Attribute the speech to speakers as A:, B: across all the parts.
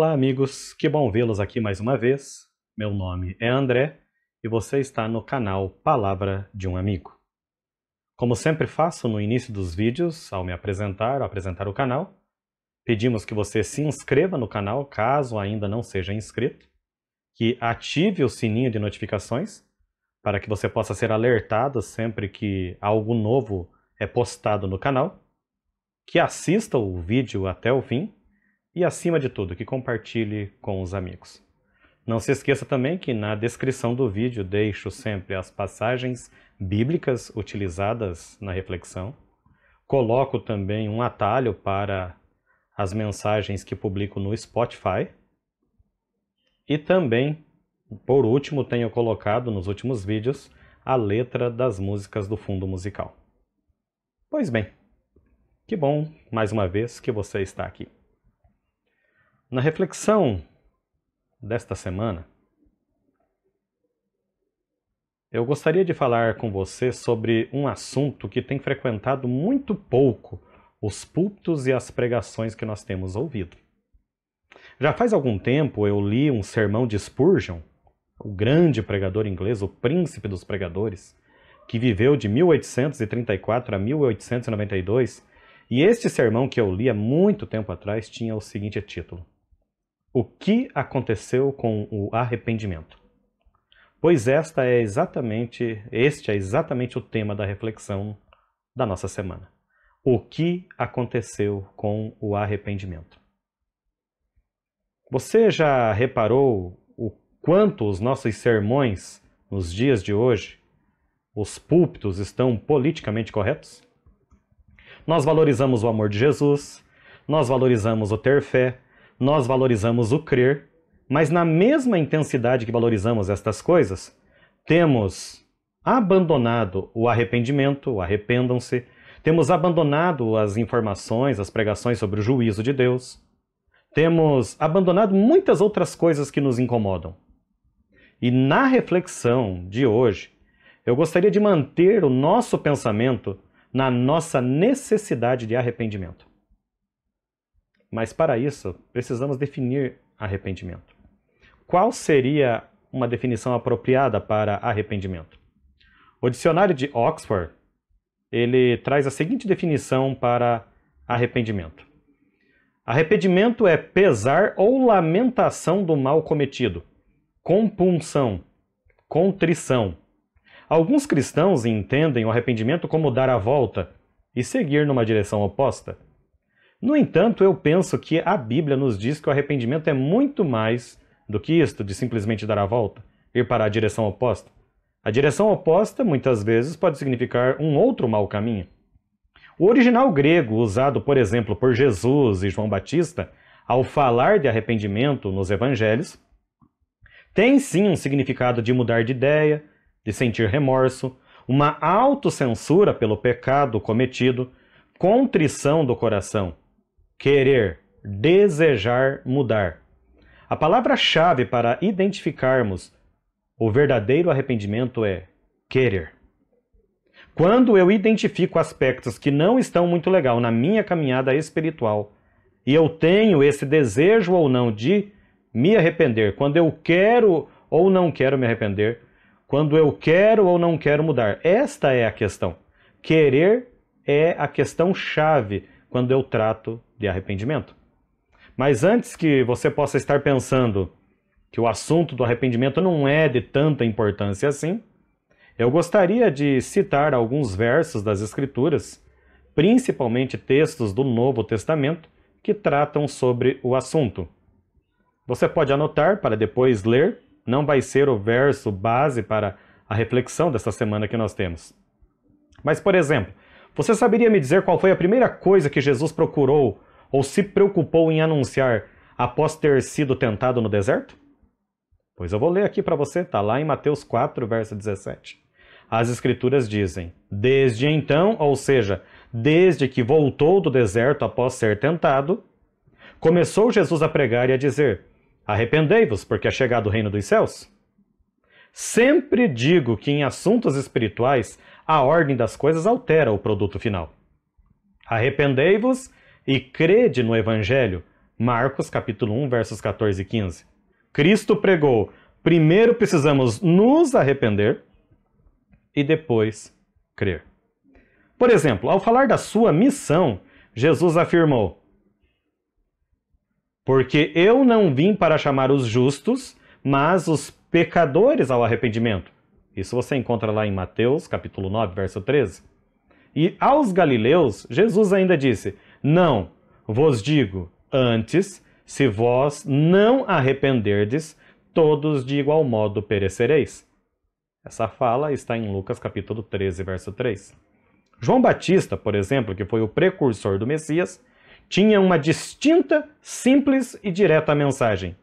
A: Olá, amigos, que bom vê-los aqui mais uma vez. Meu nome é André e você está no canal Palavra de um Amigo. Como sempre faço no início dos vídeos, ao me apresentar, ao apresentar o canal, pedimos que você se inscreva no canal caso ainda não seja inscrito, que ative o sininho de notificações para que você possa ser alertado sempre que algo novo é postado no canal, que assista o vídeo até o fim e, acima de tudo, que compartilhe com os amigos. Não se esqueça também que na descrição do vídeo deixo sempre as passagens bíblicas utilizadas na reflexão. Coloco também um atalho para as mensagens que publico no Spotify. E também, por último, tenho colocado nos últimos vídeos a letra das músicas do fundo musical. Pois bem, que bom, mais uma vez, que você está aqui. Na reflexão desta semana, eu gostaria de falar com você sobre um assunto que tem frequentado muito pouco os púlpitos e as pregações que nós temos ouvido. Já faz algum tempo eu li um sermão de Spurgeon, o grande pregador inglês, o príncipe dos pregadores, que viveu de 1834 a 1892, e este sermão que eu li há muito tempo atrás tinha o seguinte título: o que aconteceu com o arrependimento? Pois esta é exatamente, este é exatamente o tema da reflexão da nossa semana. O que aconteceu com o arrependimento? Você já reparou o quanto os nossos sermões nos dias de hoje, os púlpitos estão politicamente corretos? Nós valorizamos o amor de Jesus, nós valorizamos o ter fé, nós valorizamos o crer, mas na mesma intensidade que valorizamos estas coisas, temos abandonado o arrependimento, arrependam-se, temos abandonado as informações, as pregações sobre o juízo de Deus, temos abandonado muitas outras coisas que nos incomodam. E na reflexão de hoje, eu gostaria de manter o nosso pensamento na nossa necessidade de arrependimento. Mas para isso, precisamos definir arrependimento. Qual seria uma definição apropriada para arrependimento? O dicionário de Oxford, ele traz a seguinte definição para arrependimento. Arrependimento é pesar ou lamentação do mal cometido, compunção, contrição. Alguns cristãos entendem o arrependimento como dar a volta e seguir numa direção oposta. No entanto, eu penso que a Bíblia nos diz que o arrependimento é muito mais do que isto, de simplesmente dar a volta, ir para a direção oposta. A direção oposta, muitas vezes, pode significar um outro mau caminho. O original grego, usado, por exemplo, por Jesus e João Batista, ao falar de arrependimento nos evangelhos, tem sim um significado de mudar de ideia, de sentir remorso, uma autocensura pelo pecado cometido, contrição do coração, querer, desejar mudar. A palavra-chave para identificarmos o verdadeiro arrependimento é querer. Quando eu identifico aspectos que não estão muito legal na minha caminhada espiritual e eu tenho esse desejo ou não de me arrepender, quando eu quero ou não quero me arrepender, quando eu quero ou não quero mudar, esta é a questão. Querer é a questão chave quando eu trato de arrependimento. Mas antes que você possa estar pensando que o assunto do arrependimento não é de tanta importância assim, eu gostaria de citar alguns versos das Escrituras, principalmente textos do Novo Testamento, que tratam sobre o assunto. Você pode anotar para depois ler, não vai ser o verso base para a reflexão desta semana que nós temos. Mas, por exemplo, você saberia me dizer qual foi a primeira coisa que Jesus procurou ou se preocupou em anunciar após ter sido tentado no deserto? Pois eu vou ler aqui para você, está lá em Mateus 4, verso 17. As Escrituras dizem: Desde então, ou seja, desde que voltou do deserto após ser tentado, começou Jesus a pregar e a dizer: Arrependei-vos, porque é chegado o reino dos céus. Sempre digo que em assuntos espirituais a ordem das coisas altera o produto final. Arrependei-vos e crede no Evangelho, Marcos, capítulo 1, versos 14 e 15. Cristo pregou: primeiro precisamos nos arrepender e depois crer. Por exemplo, ao falar da sua missão, Jesus afirmou: Porque eu não vim para chamar os justos, mas os pecadores ao arrependimento. Isso você encontra lá em Mateus, capítulo 9, verso 13. E aos galileus, Jesus ainda disse: Não, vos digo, antes, se vós não arrependerdes, todos de igual modo perecereis. Essa fala está em Lucas capítulo 13, verso 3. João Batista, por exemplo, que foi o precursor do Messias, tinha uma distinta, simples e direta mensagem.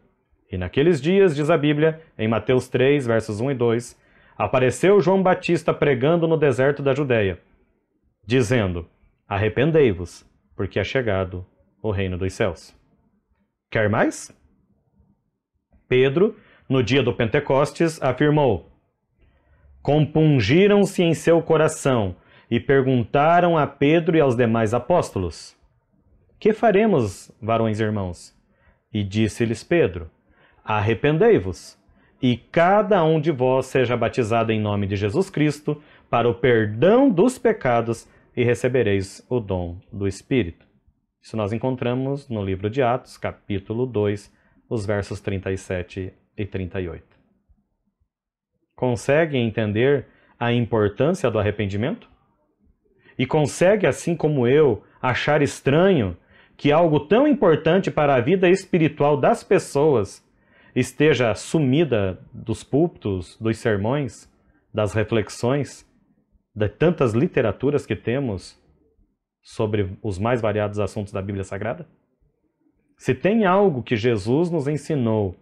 A: E naqueles dias, diz a Bíblia, em Mateus 3, versos 1 e 2, apareceu João Batista pregando no deserto da Judéia, dizendo: Arrependei-vos, porque é chegado o reino dos céus. Quer mais? Pedro, no dia do Pentecostes, afirmou: Compungiram-se em seu coração e perguntaram a Pedro e aos demais apóstolos: Que faremos, varões irmãos? E disse-lhes Pedro: Arrependei-vos, e cada um de vós seja batizado em nome de Jesus Cristo para o perdão dos pecados e recebereis o dom do Espírito. Isso nós encontramos no livro de Atos, capítulo 2, os versos 37 e 38. Consegue entender a importância do arrependimento? e consegue, assim como eu, achar estranho que algo tão importante para a vida espiritual das pessoas esteja sumida dos púlpitos, dos sermões, das reflexões, de tantas literaturas que temos sobre os mais variados assuntos da Bíblia Sagrada? Se tem algo que Jesus nos ensinou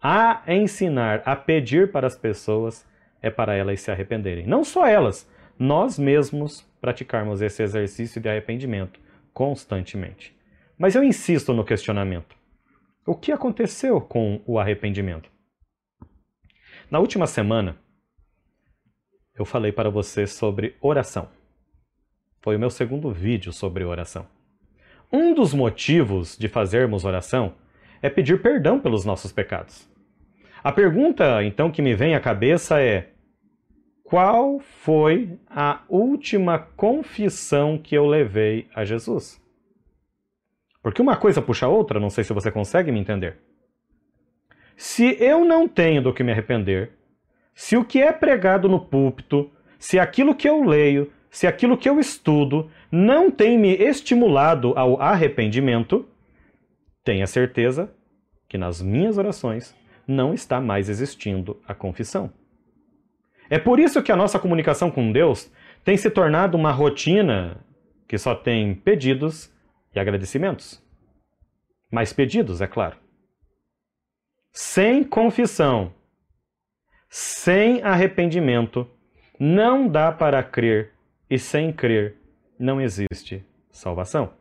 A: a ensinar, a pedir para as pessoas, é para elas se arrependerem. Não só elas, nós mesmos praticarmos esse exercício de arrependimento constantemente. Mas eu insisto no questionamento. O que aconteceu com o arrependimento? Na última semana, eu falei para você sobre oração. Foi o meu segundo vídeo sobre oração. Um dos motivos de fazermos oração é pedir perdão pelos nossos pecados. A pergunta, então, que me vem à cabeça é: qual foi a última confissão que eu levei a Jesus? Porque uma coisa puxa a outra, não sei se você consegue me entender. Se eu não tenho do que me arrepender, se o que é pregado no púlpito, se aquilo que eu leio, se aquilo que eu estudo não tem me estimulado ao arrependimento, tenha certeza que nas minhas orações não está mais existindo a confissão. É por isso que a nossa comunicação com Deus tem se tornado uma rotina que só tem pedidos e agradecimentos. Mais pedidos, é claro. Sem confissão, sem arrependimento, não dá para crer, e sem crer não existe salvação.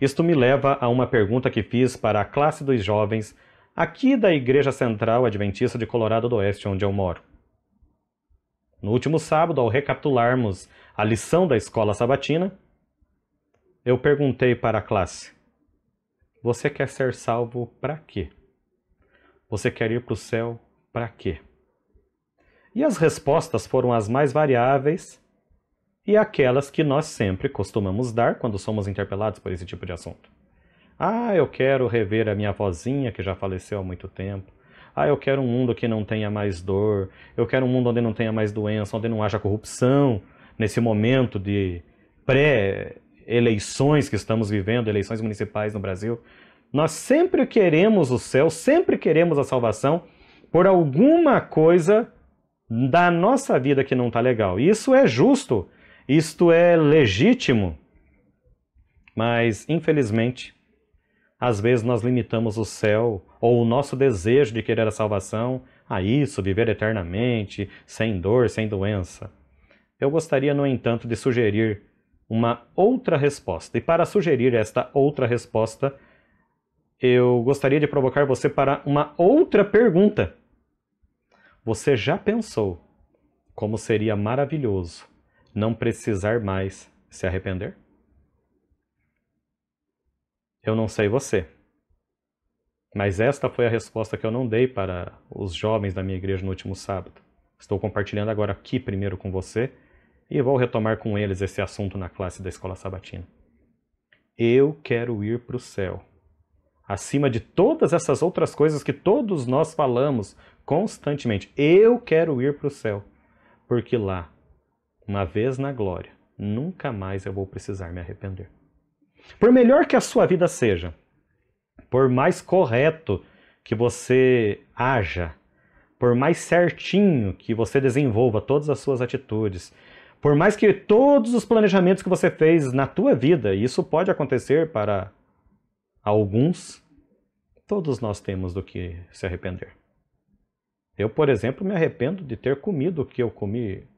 A: Isto me leva a uma pergunta que fiz para a classe dos jovens aqui da Igreja Central Adventista de Colorado do Oeste, onde eu moro. No último sábado, ao recapitularmos a lição da escola sabatina, eu perguntei para a classe: Você quer ser salvo para quê? Você quer ir para o céu para quê? E as respostas foram as mais variáveis e aquelas que nós sempre costumamos dar quando somos interpelados por esse tipo de assunto. Ah, eu quero rever a minha vozinha que já faleceu há muito tempo. Ah, eu quero um mundo que não tenha mais dor, eu quero um mundo onde não tenha mais doença, onde não haja corrupção, nesse momento de pré-eleições que estamos vivendo, eleições municipais no Brasil. Nós sempre queremos o céu, sempre queremos a salvação por alguma coisa da nossa vida que não está legal. Isso é justo, isto é legítimo, mas infelizmente às vezes nós limitamos o céu ou o nosso desejo de querer a salvação a isso, viver eternamente, sem dor, sem doença. Eu gostaria, no entanto, de sugerir uma outra resposta. E para sugerir esta outra resposta, eu gostaria de provocar você para uma outra pergunta. Você já pensou como seria maravilhoso não precisar mais se arrepender? Eu não sei você. Mas esta foi a resposta que eu não dei para os jovens da minha igreja no último sábado. Estou compartilhando agora aqui primeiro com você e vou retomar com eles esse assunto na classe da escola sabatina. Eu quero ir para o céu. Acima de todas essas outras coisas que todos nós falamos constantemente. Eu quero ir para o céu. Porque lá, uma vez na glória, nunca mais eu vou precisar me arrepender. Por melhor que a sua vida seja, por mais correto que você haja, por mais certinho que você desenvolva todas as suas atitudes, por mais que todos os planejamentos que você fez na tua vida, isso pode acontecer para alguns, todos nós temos do que se arrepender. Eu, por exemplo, me arrependo de ter comido o que eu comi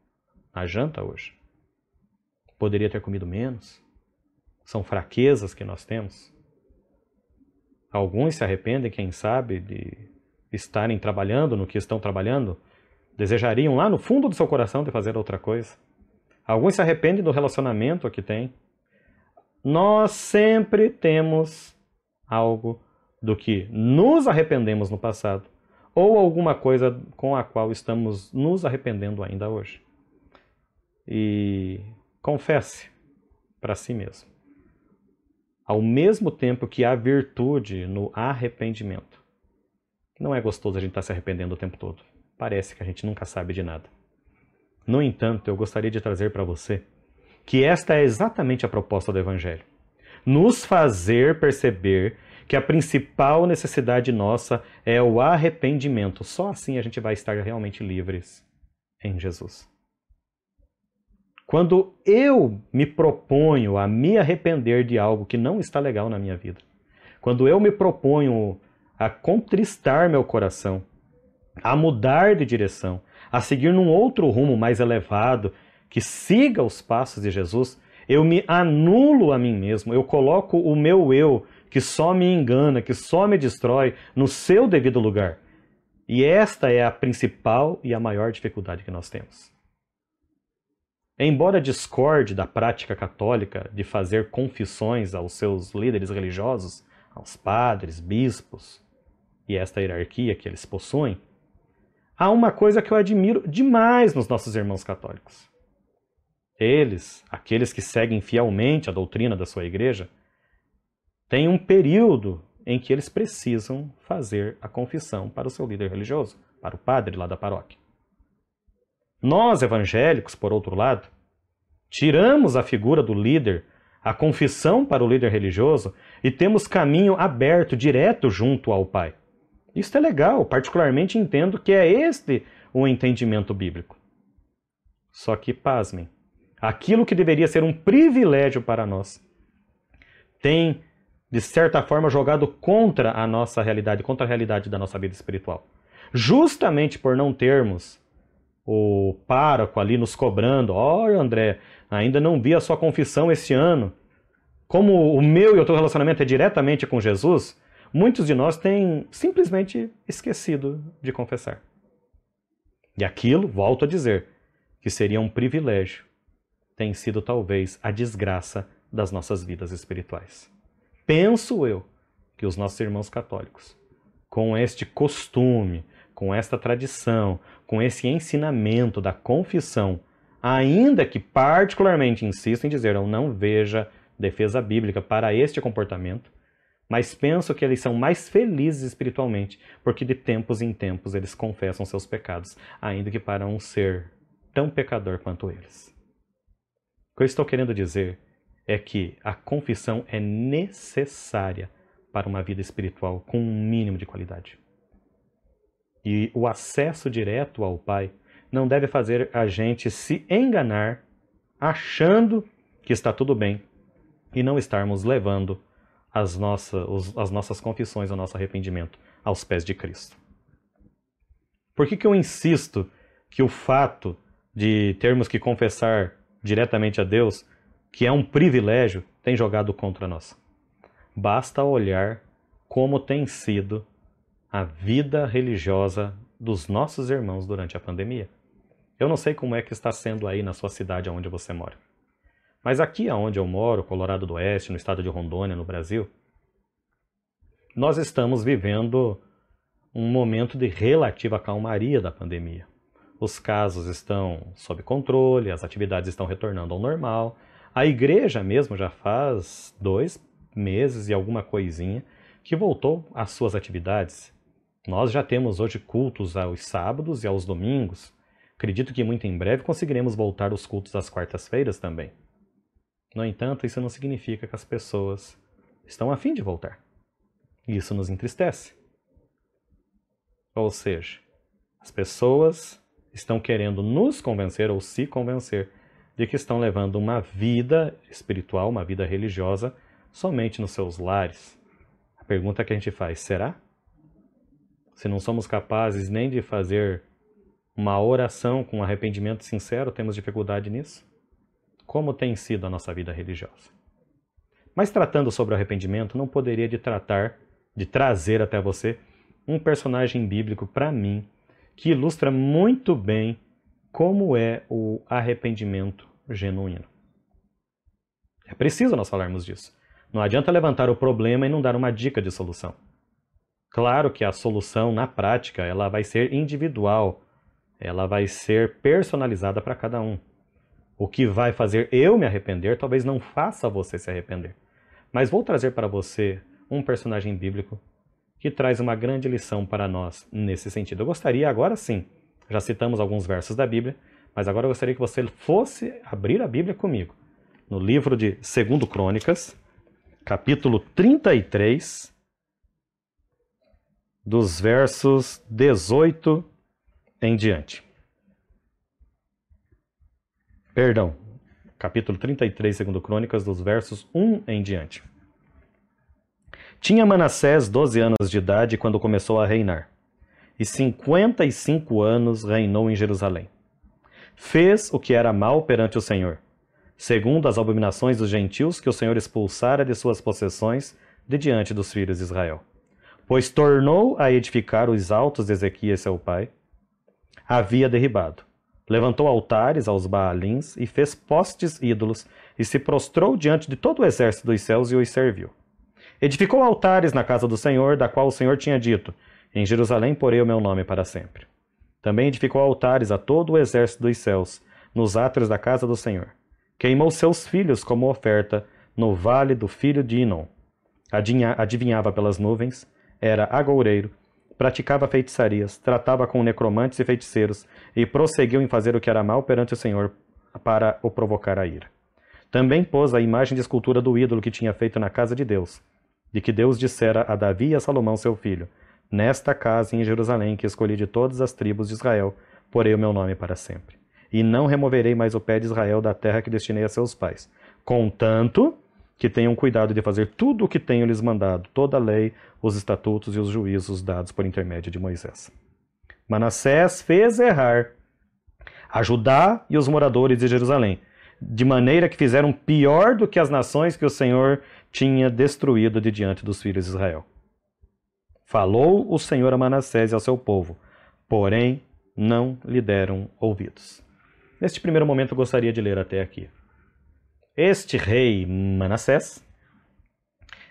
A: na janta hoje. Poderia ter comido menos. São fraquezas que nós temos. Alguns se arrependem, quem sabe, de estarem trabalhando no que estão trabalhando, desejariam lá no fundo do seu coração de fazer outra coisa. Alguns se arrependem do relacionamento que têm. Nós sempre temos algo do que nos arrependemos no passado ou alguma coisa com a qual estamos nos arrependendo ainda hoje. E confesse para si mesmo ao mesmo tempo que há virtude no arrependimento. Não é gostoso a gente estar tá se arrependendo o tempo todo. Parece que a gente nunca sabe de nada. No entanto, eu gostaria de trazer para você que esta é exatamente a proposta do Evangelho. Nos fazer perceber que a principal necessidade nossa é o arrependimento. Só assim a gente vai estar realmente livres em Jesus. Quando eu me proponho a me arrepender de algo que não está legal na minha vida, quando eu me proponho a contristar meu coração, a mudar de direção, a seguir num outro rumo mais elevado, que siga os passos de Jesus, eu me anulo a mim mesmo, eu coloco o meu eu, que só me engana, que só me destrói, no seu devido lugar. E esta é a principal e a maior dificuldade que nós temos. Embora discorde da prática católica de fazer confissões aos seus líderes religiosos, aos padres, bispos e esta hierarquia que eles possuem, há uma coisa que eu admiro demais nos nossos irmãos católicos. Eles, aqueles que seguem fielmente a doutrina da sua igreja, têm um período em que eles precisam fazer a confissão para o seu líder religioso, para o padre lá da paróquia. Nós, evangélicos, por outro lado, tiramos a figura do líder, a confissão para o líder religioso e temos caminho aberto, direto junto ao Pai. Isso é legal, particularmente entendo que é este o entendimento bíblico. Só que, pasmem, aquilo que deveria ser um privilégio para nós tem, de certa forma, jogado contra a nossa realidade, contra a realidade da nossa vida espiritual. Justamente por não termos o pároco ali nos cobrando: Olha, André, ainda não vi a sua confissão esse ano. Como o meu e o teu relacionamento é diretamente com Jesus, muitos de nós têm simplesmente esquecido de confessar. E aquilo, volto a dizer, que seria um privilégio, tem sido talvez a desgraça das nossas vidas espirituais. Penso eu que os nossos irmãos católicos, com este costume, com esta tradição, com esse ensinamento da confissão, ainda que particularmente insisto em dizer eu não veja defesa bíblica para este comportamento, mas penso que eles são mais felizes espiritualmente, porque de tempos em tempos eles confessam seus pecados, ainda que para um ser tão pecador quanto eles. O que eu estou querendo dizer é que a confissão é necessária para uma vida espiritual com um mínimo de qualidade. E o acesso direto ao Pai não deve fazer a gente se enganar achando que está tudo bem e não estarmos levando as, nossas as nossas confissões, o nosso arrependimento aos pés de Cristo. Por que, que eu insisto que o fato de termos que confessar diretamente a Deus, que é um privilégio, tem jogado contra nós? Basta olhar como tem sido a vida religiosa dos nossos irmãos durante a pandemia. Eu não sei como é que está sendo aí na sua cidade onde você mora. Mas aqui onde eu moro, Colorado do Oeste, no estado de Rondônia, no Brasil, nós estamos vivendo um momento de relativa calmaria da pandemia. Os casos estão sob controle, as atividades estão retornando ao normal. A igreja mesmo já faz dois meses e alguma coisinha que voltou às suas atividades. Nós já temos hoje cultos aos sábados e aos domingos. Acredito que muito em breve conseguiremos voltar os cultos às quartas-feiras também. No entanto, isso não significa que as pessoas estão a fim de voltar. Isso nos entristece. Ou seja, as pessoas estão querendo nos convencer ou se convencer de que estão levando uma vida espiritual, uma vida religiosa, somente nos seus lares. A pergunta que a gente faz, será? Se não somos capazes nem de fazer uma oração com arrependimento sincero, temos dificuldade nisso? Como tem sido a nossa vida religiosa? Mas tratando sobre arrependimento, não poderia de tratar, de trazer até você um personagem bíblico para mim que ilustra muito bem como é o arrependimento genuíno. É preciso nós falarmos disso. Não adianta levantar o problema e não dar uma dica de solução. Claro que a solução na prática ela vai ser individual, ela vai ser personalizada para cada um. O que vai fazer eu me arrepender talvez não faça você se arrepender. Mas vou trazer para você um personagem bíblico que traz uma grande lição para nós nesse sentido. Eu gostaria agora sim, já citamos alguns versos da Bíblia, mas agora eu gostaria que você fosse abrir a Bíblia comigo. No livro de 2 Crônicas, capítulo 33, dos versos 18 em diante. Perdão, capítulo 33, segundo Crônicas, dos versos 1 em diante. Tinha Manassés 12 anos de idade quando começou a reinar, e 55 anos reinou em Jerusalém. Fez o que era mal perante o Senhor, segundo as abominações dos gentios que o Senhor expulsara de suas possessões de diante dos filhos de Israel. Pois tornou a edificar os altos de Ezequias, seu pai, havia derribado. Levantou altares aos Baalins e fez postes ídolos, e se prostrou diante de todo o exército dos céus e os serviu. Edificou altares na casa do Senhor, da qual o Senhor tinha dito: Em Jerusalém porei o meu nome para sempre. Também edificou altares a todo o exército dos céus, nos átrios da casa do Senhor. Queimou seus filhos como oferta no vale do filho de Inon. Adivinhava pelas nuvens, era agoureiro, praticava feitiçarias, tratava com necromantes e feiticeiros, e prosseguiu em fazer o que era mal perante o Senhor para o provocar a ira. Também pôs a imagem de escultura do ídolo que tinha feito na casa de Deus, de que Deus dissera a Davi e a Salomão seu filho: Nesta casa em Jerusalém, que escolhi de todas as tribos de Israel, porei o meu nome para sempre. E não removerei mais o pé de Israel da terra que destinei a seus pais. Contanto que tenham cuidado de fazer tudo o que tenho lhes mandado, toda a lei, os estatutos e os juízos dados por intermédio de Moisés. Manassés fez errar a Judá e os moradores de Jerusalém, de maneira que fizeram pior do que as nações que o Senhor tinha destruído de diante dos filhos de Israel. Falou o Senhor a Manassés e ao seu povo, porém não lhe deram ouvidos. Neste primeiro momento gostaria de ler até aqui. Este rei Manassés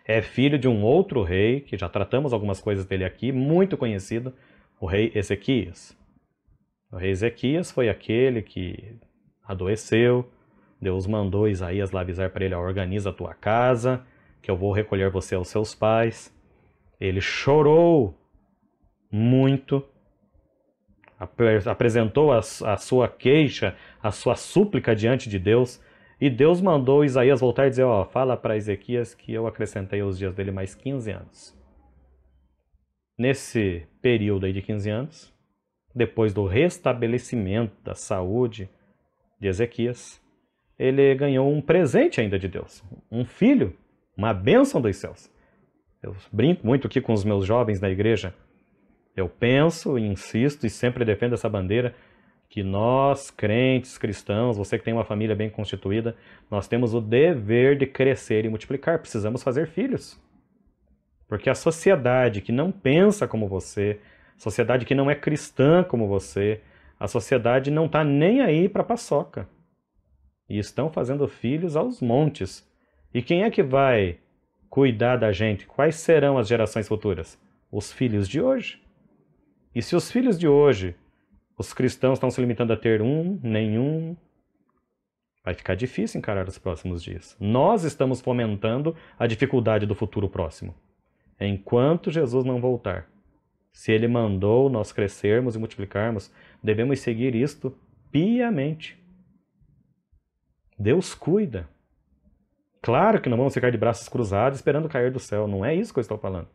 A: é filho de um outro rei, que já tratamos algumas coisas dele aqui, muito conhecido, o rei Ezequias. O rei Ezequias foi aquele que adoeceu, Deus mandou Isaías lá avisar para ele: organiza a tua casa, que eu vou recolher você aos seus pais. Ele chorou muito, apresentou a, a sua queixa, a sua súplica diante de Deus, e Deus mandou Isaías voltar e dizer: Ó, fala para Ezequias que eu acrescentei aos dias dele mais 15 anos. Nesse período aí de 15 anos, depois do restabelecimento da saúde de Ezequias, ele ganhou um presente ainda de Deus, um filho uma bênção dos céus. Eu brinco muito aqui com os meus jovens na igreja. Eu penso insisto e sempre defendo essa bandeira que nós, crentes, cristãos, você que tem uma família bem constituída, nós temos o dever de crescer e multiplicar. Precisamos fazer filhos. Porque a sociedade que não pensa como você, sociedade que não é cristã como você, a sociedade não está nem aí para paçoca. E estão fazendo filhos aos montes. E quem é que vai cuidar da gente, quais serão as gerações futuras? Os filhos de hoje. E se os filhos de hoje, os cristãos estão se limitando a ter um, nenhum, vai ficar difícil encarar os próximos dias. Nós estamos fomentando a dificuldade do futuro próximo. Enquanto Jesus não voltar, se ele mandou nós crescermos e multiplicarmos, devemos seguir isto piamente. Deus cuida. Claro que não vamos ficar de braços cruzados esperando cair do céu, não é isso que eu estou falando.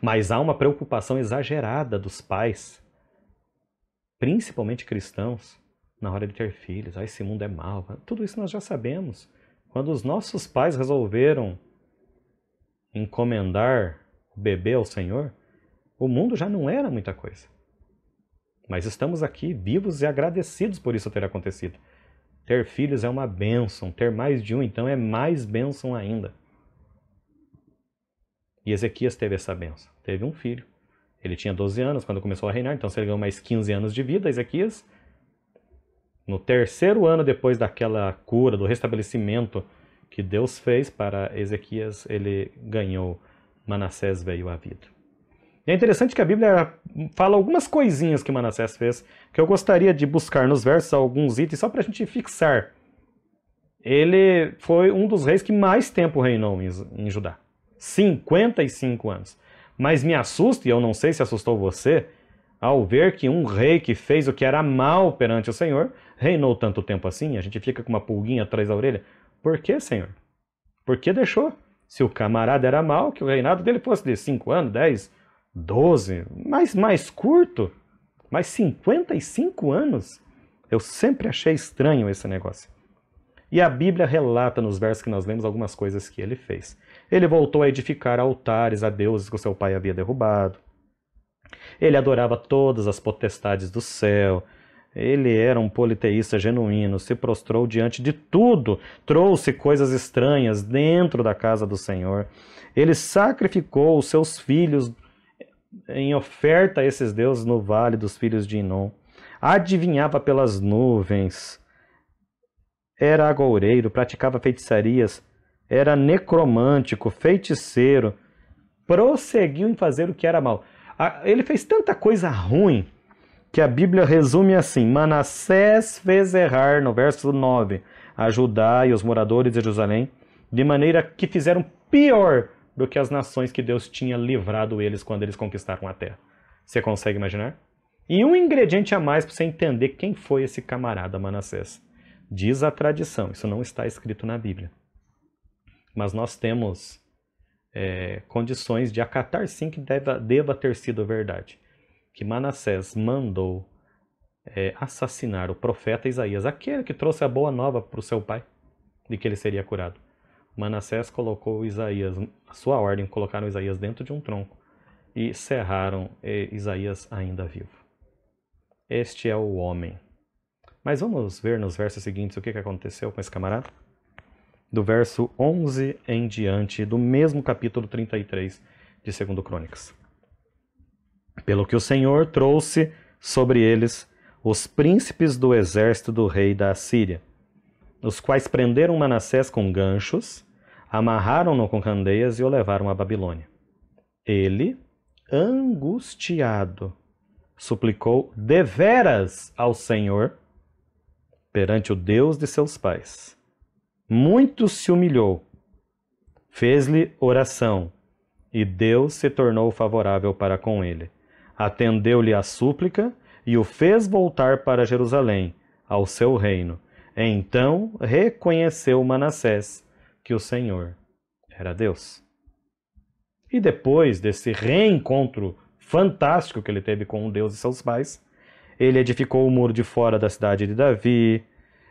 A: Mas há uma preocupação exagerada dos pais, principalmente cristãos, na hora de ter filhos. Ah, esse mundo é mau. Tudo isso nós já sabemos. Quando os nossos pais resolveram encomendar o bebê ao Senhor, o mundo já não era muita coisa. Mas estamos aqui vivos e agradecidos por isso ter acontecido. Ter filhos é uma bênção, ter mais de um, então, é mais bênção ainda. E Ezequias teve essa benção. Teve um filho. Ele tinha 12 anos quando começou a reinar, então se ele ganhou mais 15 anos de vida, Ezequias. No terceiro ano depois daquela cura, do restabelecimento que Deus fez para Ezequias, ele ganhou, Manassés veio à vida. E é interessante que a Bíblia fala algumas coisinhas que Manassés fez, que eu gostaria de buscar nos versos alguns itens, só para a gente fixar. Ele foi um dos reis que mais tempo reinou em Judá. 55 anos. Mas me assusta, e eu não sei se assustou você, ao ver que um rei que fez o que era mal perante o Senhor reinou tanto tempo assim. A gente fica com uma pulguinha atrás da orelha. Por que, Senhor? Por que deixou? Se o camarada era mal, que o reinado dele fosse de 5 anos, 10, 12, mas mais curto, mas 55 anos. Eu sempre achei estranho esse negócio. E a Bíblia relata nos versos que nós lemos algumas coisas que ele fez. Ele voltou a edificar altares a deuses que o seu pai havia derrubado. Ele adorava todas as potestades do céu. Ele era um politeísta genuíno, se prostrou diante de tudo, trouxe coisas estranhas dentro da casa do Senhor. Ele sacrificou os seus filhos em oferta a esses deuses no vale dos filhos de Inom. Adivinhava pelas nuvens. Era agoureiro, praticava feitiçarias, era necromântico, feiticeiro. Prosseguiu em fazer o que era mal. Ele fez tanta coisa ruim que a Bíblia resume assim: Manassés fez errar, no verso 9, a Judá e os moradores de Jerusalém, de maneira que fizeram pior do que as nações que Deus tinha livrado eles quando eles conquistaram a terra. Você consegue imaginar? E um ingrediente a mais para você entender quem foi esse camarada Manassés. Diz a tradição, isso não está escrito na Bíblia. Mas nós temos é, condições de acatar sim que deva, deva ter sido verdade. Que Manassés mandou é, assassinar o profeta Isaías, aquele que trouxe a boa nova para o seu pai, de que ele seria curado. Manassés colocou Isaías, a sua ordem, colocaram Isaías dentro de um tronco e cerraram Isaías ainda vivo. Este é o homem. Mas vamos ver nos versos seguintes o que aconteceu com esse camarada? Do verso 11 em diante, do mesmo capítulo 33 de 2 Crônicas. Pelo que o Senhor trouxe sobre eles os príncipes do exército do rei da Assíria, os quais prenderam Manassés com ganchos, amarraram-no com candeias e o levaram à Babilônia. Ele, angustiado, suplicou deveras ao Senhor perante o Deus de seus pais. Muito se humilhou, fez-lhe oração, e Deus se tornou favorável para com ele. Atendeu-lhe a súplica e o fez voltar para Jerusalém, ao seu reino, então reconheceu Manassés que o Senhor era Deus. E depois desse reencontro fantástico que ele teve com Deus e seus pais, ele edificou o muro de fora da cidade de Davi,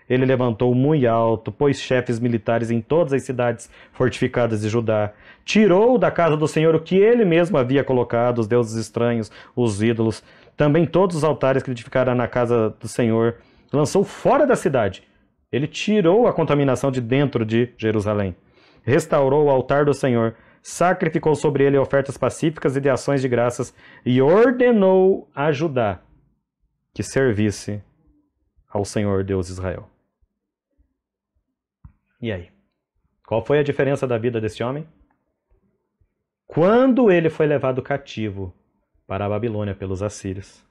A: ele levantou muito alto, pôs chefes militares em todas as cidades fortificadas de Judá, tirou da casa do Senhor o que ele mesmo havia colocado, os deuses estranhos, os ídolos, também todos os altares que edificara na casa do Senhor, lançou fora da cidade ele tirou a contaminação de dentro de Jerusalém, restaurou o altar do Senhor, sacrificou sobre ele ofertas pacíficas e de ações de graças e ordenou a Judá que servisse ao Senhor Deus Israel. E aí? Qual foi a diferença da vida desse homem? quando ele foi levado cativo para a Babilônia pelos assírios.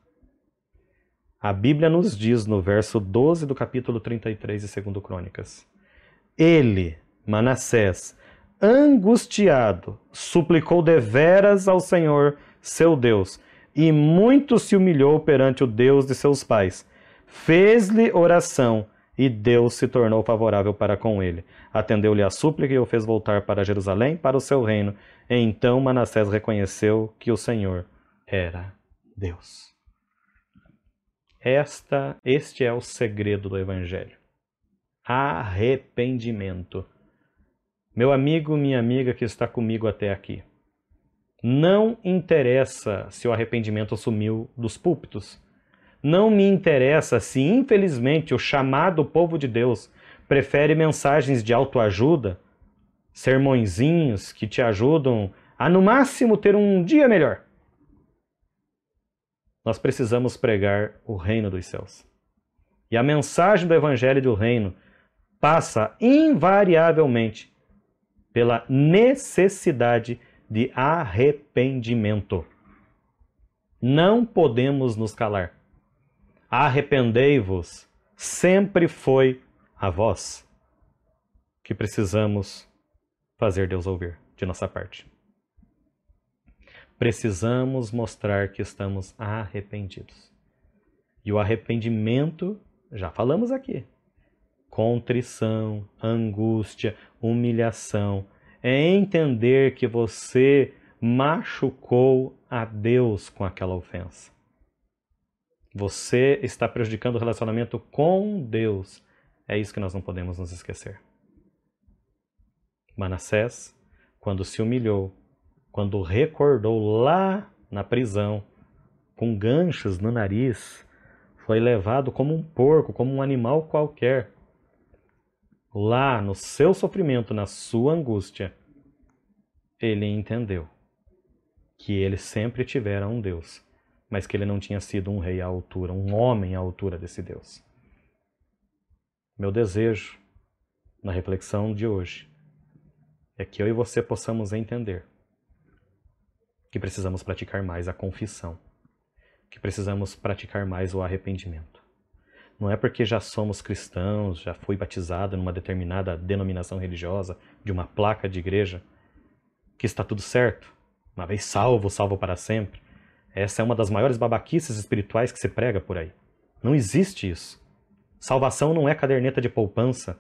A: A Bíblia nos diz no verso 12 do capítulo 33 de 2 Crônicas: Ele, Manassés, angustiado, suplicou deveras ao Senhor, seu Deus, e muito se humilhou perante o Deus de seus pais. Fez-lhe oração e Deus se tornou favorável para com ele. Atendeu-lhe a súplica e o fez voltar para Jerusalém, para o seu reino. Então Manassés reconheceu que o Senhor era Deus. Esta, este é o segredo do evangelho. Arrependimento. Meu amigo, minha amiga que está comigo até aqui. Não interessa se o arrependimento sumiu dos púlpitos. Não me interessa se, infelizmente, o chamado povo de Deus prefere mensagens de autoajuda, sermõezinhos que te ajudam a, no máximo, ter um dia melhor. Nós precisamos pregar o reino dos céus. E a mensagem do evangelho do reino passa invariavelmente pela necessidade de arrependimento. Não podemos nos calar arrependei-vos, sempre foi a vós que precisamos fazer Deus ouvir de nossa parte. Precisamos mostrar que estamos arrependidos. E o arrependimento, já falamos aqui, contrição, angústia, humilhação, é entender que você machucou a Deus com aquela ofensa. Você está prejudicando o relacionamento com Deus. É isso que nós não podemos nos esquecer. Manassés, quando se humilhou, quando recordou lá na prisão, com ganchos no nariz, foi levado como um porco, como um animal qualquer. Lá no seu sofrimento, na sua angústia, ele entendeu que ele sempre tivera um Deus mas que ele não tinha sido um rei à altura, um homem à altura desse Deus. Meu desejo na reflexão de hoje é que eu e você possamos entender que precisamos praticar mais a confissão, que precisamos praticar mais o arrependimento. Não é porque já somos cristãos, já fui batizado numa determinada denominação religiosa, de uma placa de igreja, que está tudo certo. Uma vez salvo, salvo para sempre. Essa é uma das maiores babaquices espirituais que se prega por aí. Não existe isso. Salvação não é caderneta de poupança.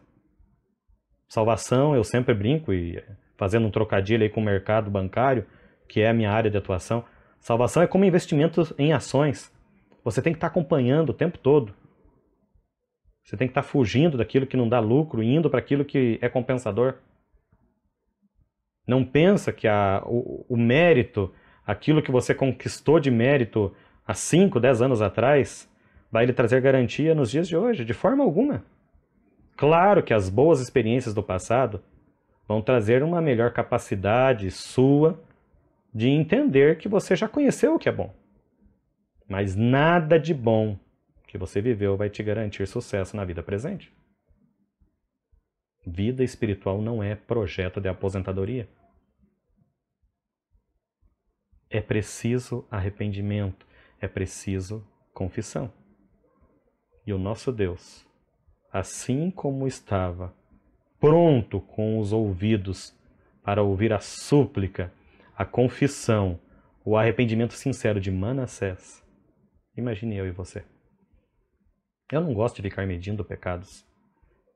A: Salvação, eu sempre brinco e fazendo um trocadilho aí com o mercado bancário, que é a minha área de atuação. Salvação é como investimento em ações. Você tem que estar acompanhando o tempo todo. Você tem que estar fugindo daquilo que não dá lucro indo para aquilo que é compensador. Não pensa que a, o, o mérito aquilo que você conquistou de mérito há 5, 10 anos atrás, vai lhe trazer garantia nos dias de hoje, de forma alguma. Claro que as boas experiências do passado vão trazer uma melhor capacidade sua de entender que você já conheceu o que é bom. Mas nada de bom que você viveu vai te garantir sucesso na vida presente. Vida espiritual não é projeto de aposentadoria. É preciso arrependimento, é preciso confissão. E o nosso Deus, assim como estava pronto com os ouvidos para ouvir a súplica, a confissão, o arrependimento sincero de Manassés, imagine eu e você. Eu não gosto de ficar medindo pecados.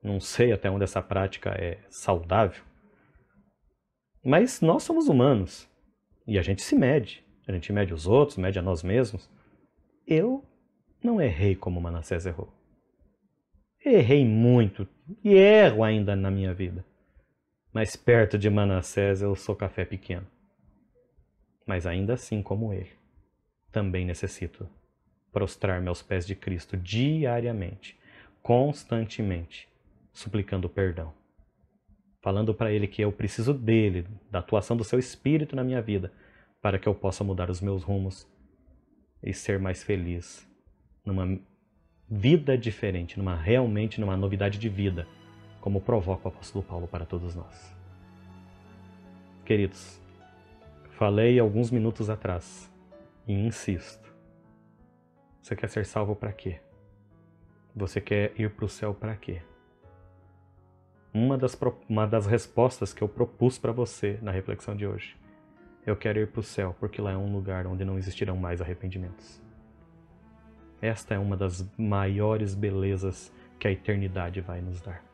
A: Não sei até onde essa prática é saudável. Mas nós somos humanos. E a gente se mede. A gente mede os outros, mede a nós mesmos. Eu não errei como Manassés errou. Errei muito e erro ainda na minha vida. Mas perto de Manassés eu sou café pequeno. Mas ainda assim, como ele, também necessito prostrar-me aos pés de Cristo diariamente, constantemente, suplicando perdão falando para ele que eu preciso dele, da atuação do seu espírito na minha vida, para que eu possa mudar os meus rumos e ser mais feliz numa vida diferente, numa realmente numa novidade de vida, como provoca o apóstolo Paulo para todos nós. Queridos, Falei alguns minutos atrás e insisto. Você quer ser salvo para quê? Você quer ir para o céu para quê? Uma das, uma das respostas que eu propus para você na reflexão de hoje. Eu quero ir para o céu porque lá é um lugar onde não existirão mais arrependimentos. Esta é uma das maiores belezas que a eternidade vai nos dar.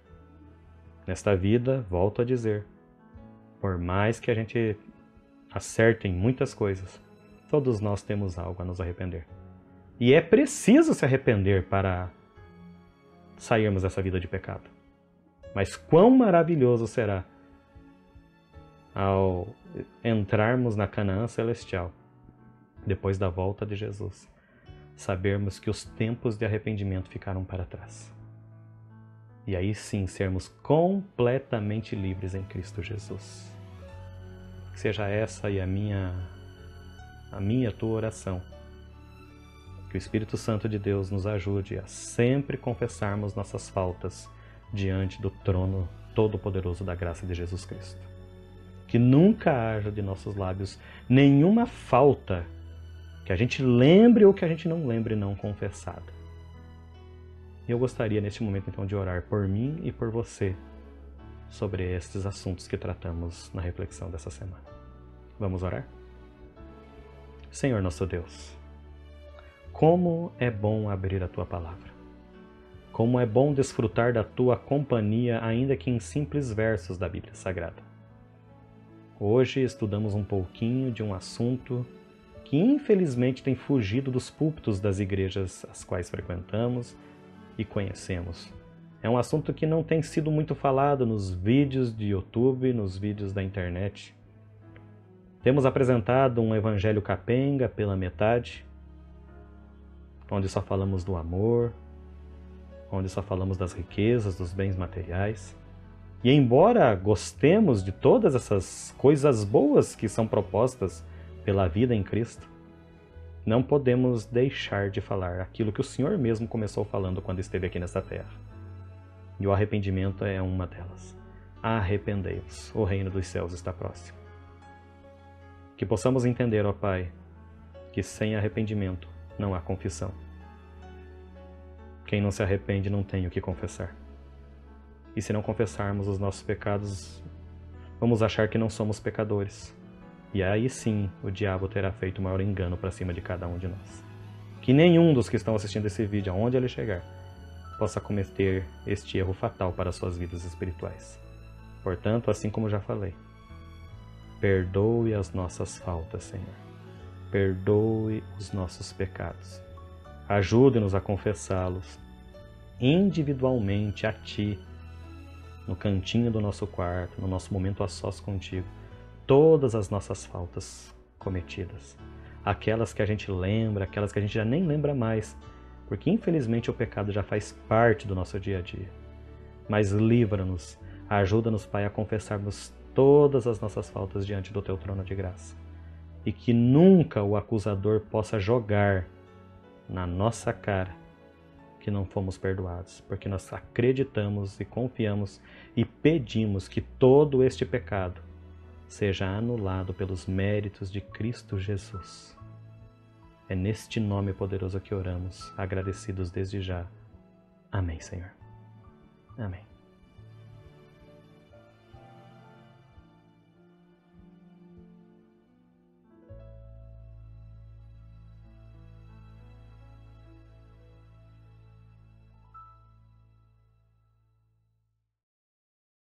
A: Nesta vida, volto a dizer, por mais que a gente acerte em muitas coisas, todos nós temos algo a nos arrepender. E é preciso se arrepender para sairmos dessa vida de pecado. Mas quão maravilhoso será ao entrarmos na Canaã celestial, depois da volta de Jesus, sabermos que os tempos de arrependimento ficaram para trás. E aí sim sermos completamente livres em Cristo Jesus. Seja essa e a minha a minha tua oração. Que o Espírito Santo de Deus nos ajude a sempre confessarmos nossas faltas diante do trono todo-poderoso da graça de Jesus Cristo. Que nunca haja de nossos lábios nenhuma falta que a gente lembre ou que a gente não lembre não confessada. Eu gostaria neste momento então de orar por mim e por você sobre estes assuntos que tratamos na reflexão dessa semana. Vamos orar? Senhor nosso Deus, como é bom abrir a tua palavra. Como é bom desfrutar da tua companhia, ainda que em simples versos da Bíblia Sagrada. Hoje estudamos um pouquinho de um assunto que infelizmente tem fugido dos púlpitos das igrejas às quais frequentamos e conhecemos. É um assunto que não tem sido muito falado nos vídeos de YouTube, nos vídeos da internet. Temos apresentado um evangelho capenga pela metade, onde só falamos do amor, onde só falamos das riquezas, dos bens materiais. E embora gostemos de todas essas coisas boas que são propostas pela vida em Cristo, não podemos deixar de falar aquilo que o Senhor mesmo começou falando quando esteve aqui nesta terra. E o arrependimento é uma delas. Arrependei-vos, o reino dos céus está próximo. Que possamos entender, ó Pai, que sem arrependimento não há confissão. Quem não se arrepende não tem o que confessar. E se não confessarmos os nossos pecados, vamos achar que não somos pecadores. E aí sim o diabo terá feito o maior engano para cima de cada um de nós. Que nenhum dos que estão assistindo esse vídeo, aonde ele chegar, possa cometer este erro fatal para suas vidas espirituais. Portanto, assim como já falei, perdoe as nossas faltas, Senhor. Perdoe os nossos pecados. Ajude-nos a confessá-los individualmente a Ti no cantinho do nosso quarto, no nosso momento a sós contigo, todas as nossas faltas cometidas. Aquelas que a gente lembra, aquelas que a gente já nem lembra mais, porque infelizmente o pecado já faz parte do nosso dia a dia. Mas livra-nos, ajuda-nos, Pai, a confessarmos todas as nossas faltas diante do Teu trono de graça. E que nunca o acusador possa jogar na nossa cara que não fomos perdoados, porque nós acreditamos e confiamos e pedimos que todo este pecado seja anulado pelos méritos de Cristo Jesus. É neste nome poderoso que oramos, agradecidos desde já. Amém, Senhor. Amém.